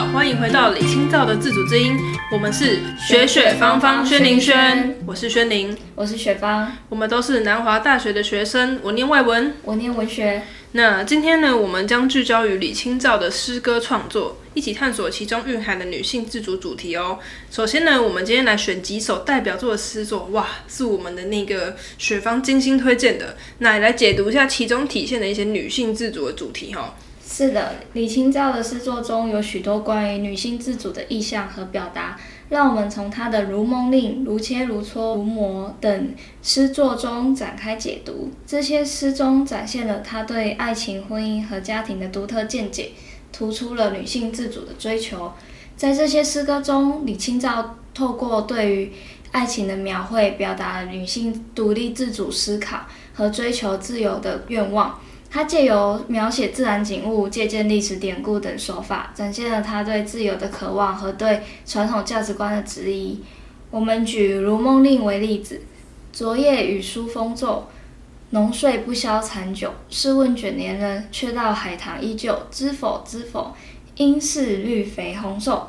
好，欢迎回到李清照的自主之音，我们是雪雪芳芳轩宁轩，我是轩宁，我是雪芳，我们都是南华大学的学生，我念外文，我念文学。那今天呢，我们将聚焦于李清照的诗歌创作，一起探索其中蕴含的女性自主主题哦。首先呢，我们今天来选几首代表作的诗作，哇，是我们的那个雪芳精心推荐的，那来解读一下其中体现的一些女性自主的主题哈。是的，李清照的诗作中有许多关于女性自主的意象和表达，让我们从她的《如梦令》《如切如磋》《如磨》等诗作中展开解读。这些诗中展现了她对爱情、婚姻和家庭的独特见解，突出了女性自主的追求。在这些诗歌中，李清照透过对于爱情的描绘，表达了女性独立自主思考和追求自由的愿望。他借由描写自然景物、借鉴历史典故等手法，展现了他对自由的渴望和对传统价值观的质疑。我们举《如梦令》为例子：昨夜雨疏风骤，浓睡不消残酒。试问卷帘人，却道海棠依旧。知否？知否？应是绿肥红瘦。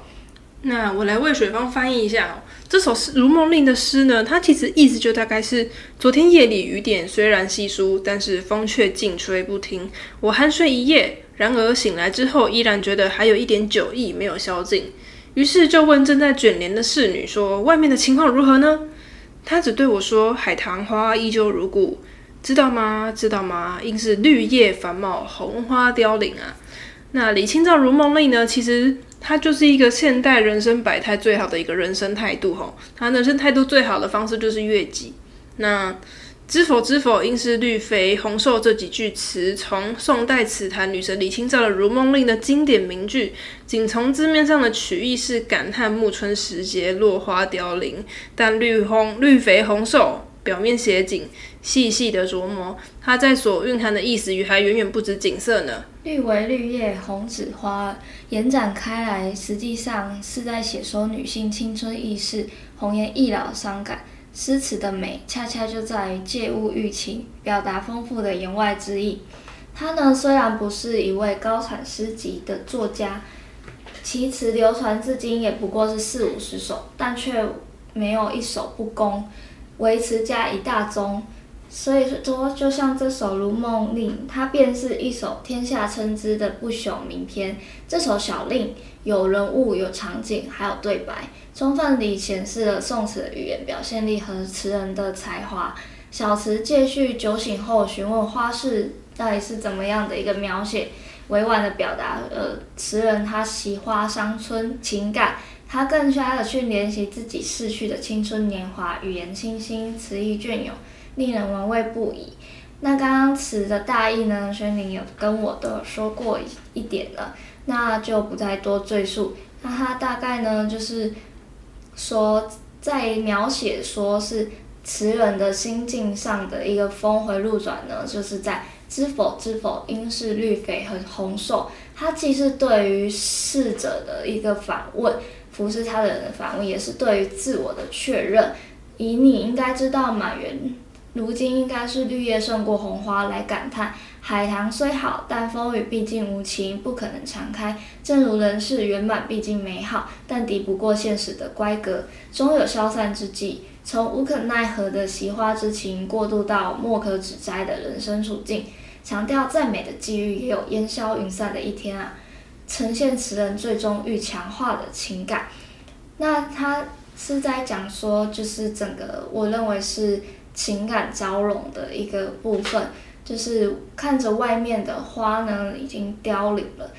那我来为水芳翻译一下。这首诗《如梦令》的诗呢，它其实意思就大概是：昨天夜里雨点虽然稀疏，但是风却劲吹不停。我酣睡一夜，然而醒来之后，依然觉得还有一点酒意没有消尽。于是就问正在卷帘的侍女说：“外面的情况如何呢？”她只对我说：“海棠花依旧如故，知道吗？知道吗？应是绿叶繁茂，红花凋零啊。”那李清照《如梦令》呢？其实。它就是一个现代人生百态最好的一个人生态度吼，他人生态度最好的方式就是悦己。那知否知否，应是绿肥红瘦这几句词，从宋代词坛女神李清照的《如梦令》的经典名句，仅从字面上的曲意是感叹暮春时节落花凋零，但绿红绿肥红瘦。表面写景，细细的琢磨，它在所蕴含的意思，与还远远不止景色呢。绿为绿叶，红指花，延展开来，实际上是在写说女性青春易逝、红颜易老伤感。诗词的美，恰恰就在于借物喻情，表达丰富的言外之意。他呢，虽然不是一位高产诗集的作家，其词流传至今也不过是四五十首，但却没有一首不公。维持家一大宗，所以说就像这首《如梦令》，它便是一首天下称之的不朽名篇。这首小令有人物、有场景，还有对白，充分地显示了宋词的语言表现力和词人的才华。小词借叙酒醒后询问花事到底是怎么样的一个描写，委婉的表达呃词人他惜花伤春情感。他更加的去联系自己逝去的青春年华，语言清新，词意隽永，令人玩味不已。那刚刚词的大意呢？轩宁有跟我都说过一点了，那就不再多赘述。那他大概呢，就是说在描写说是词人的心境上的一个峰回路转呢，就是在知否知否，应是绿肥和红瘦。它既是对于逝者的一个反问。服侍他的人的反问，也是对于自我的确认。以你应该知道，满园如今应该是绿叶胜过红花，来感叹海棠虽好，但风雨毕竟无情，不可能常开。正如人世圆满毕竟美好，但敌不过现实的乖格，终有消散之际。从无可奈何的惜花之情，过渡到莫可指摘的人生处境，强调再美的际遇，也有烟消云散的一天啊。呈现词人最终欲强化的情感，那他是在讲说，就是整个我认为是情感交融的一个部分，就是看着外面的花呢已经凋零了，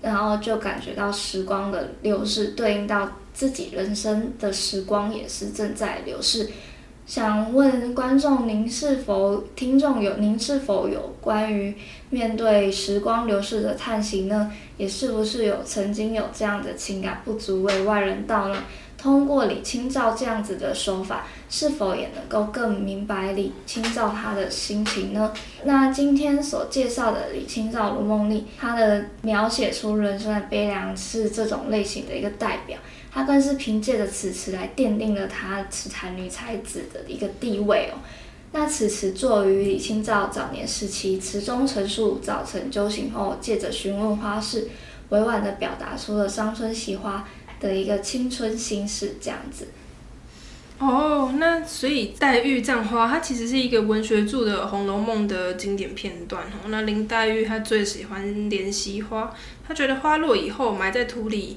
然后就感觉到时光的流逝，对应到自己人生的时光也是正在流逝。想问观众，您是否听众有您是否有关于面对时光流逝的叹息呢？也是不是有曾经有这样的情感不足为外人道呢？通过李清照这样子的手法，是否也能够更明白李清照他的心情呢？那今天所介绍的李清照《如梦令》，他的描写出人生的悲凉，是这种类型的一个代表。他更是凭借着此词来奠定了他词坛女才子的一个地位哦。那此词作于李清照早年时期，词中陈述早晨酒醒后，借着询问花事，委婉的表达出了伤春喜花的一个青春心事这样子。哦，那所以黛玉葬花，它其实是一个文学著的《红楼梦》的经典片段哦。那林黛玉她最喜欢怜惜花，她觉得花落以后埋在土里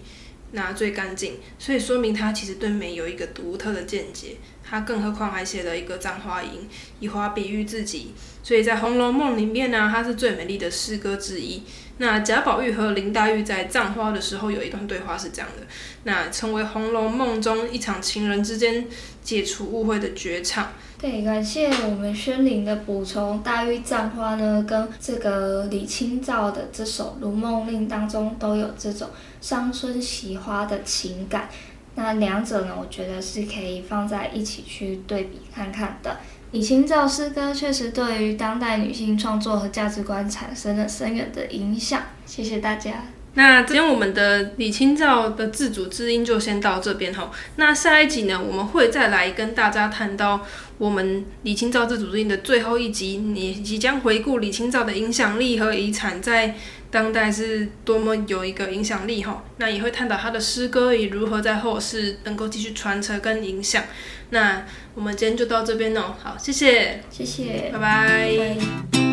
那最干净，所以说明他其实对美有一个独特的见解。他更何况还写了一个《葬花吟》，以花比喻自己，所以在《红楼梦》里面呢，它是最美丽的诗歌之一。那贾宝玉和林黛玉在葬花的时候有一段对话是这样的，那成为《红楼梦》中一场情人之间解除误会的绝唱。对，感谢我们宣灵的补充，大玉葬花呢，跟这个李清照的这首《如梦令》当中都有这种伤春喜花的情感。那两者呢，我觉得是可以放在一起去对比看看的。李清照诗歌确实对于当代女性创作和价值观产生了深远的影响。谢谢大家。那今天我们的李清照的自主之音就先到这边哈。那下一集呢，我们会再来跟大家谈到我们李清照自主之音的最后一集，你即将回顾李清照的影响力和遗产在当代是多么有一个影响力哈。那也会探讨他的诗歌以如何在后世能够继续传承跟影响。那我们今天就到这边哦，好，谢谢，谢谢，拜拜。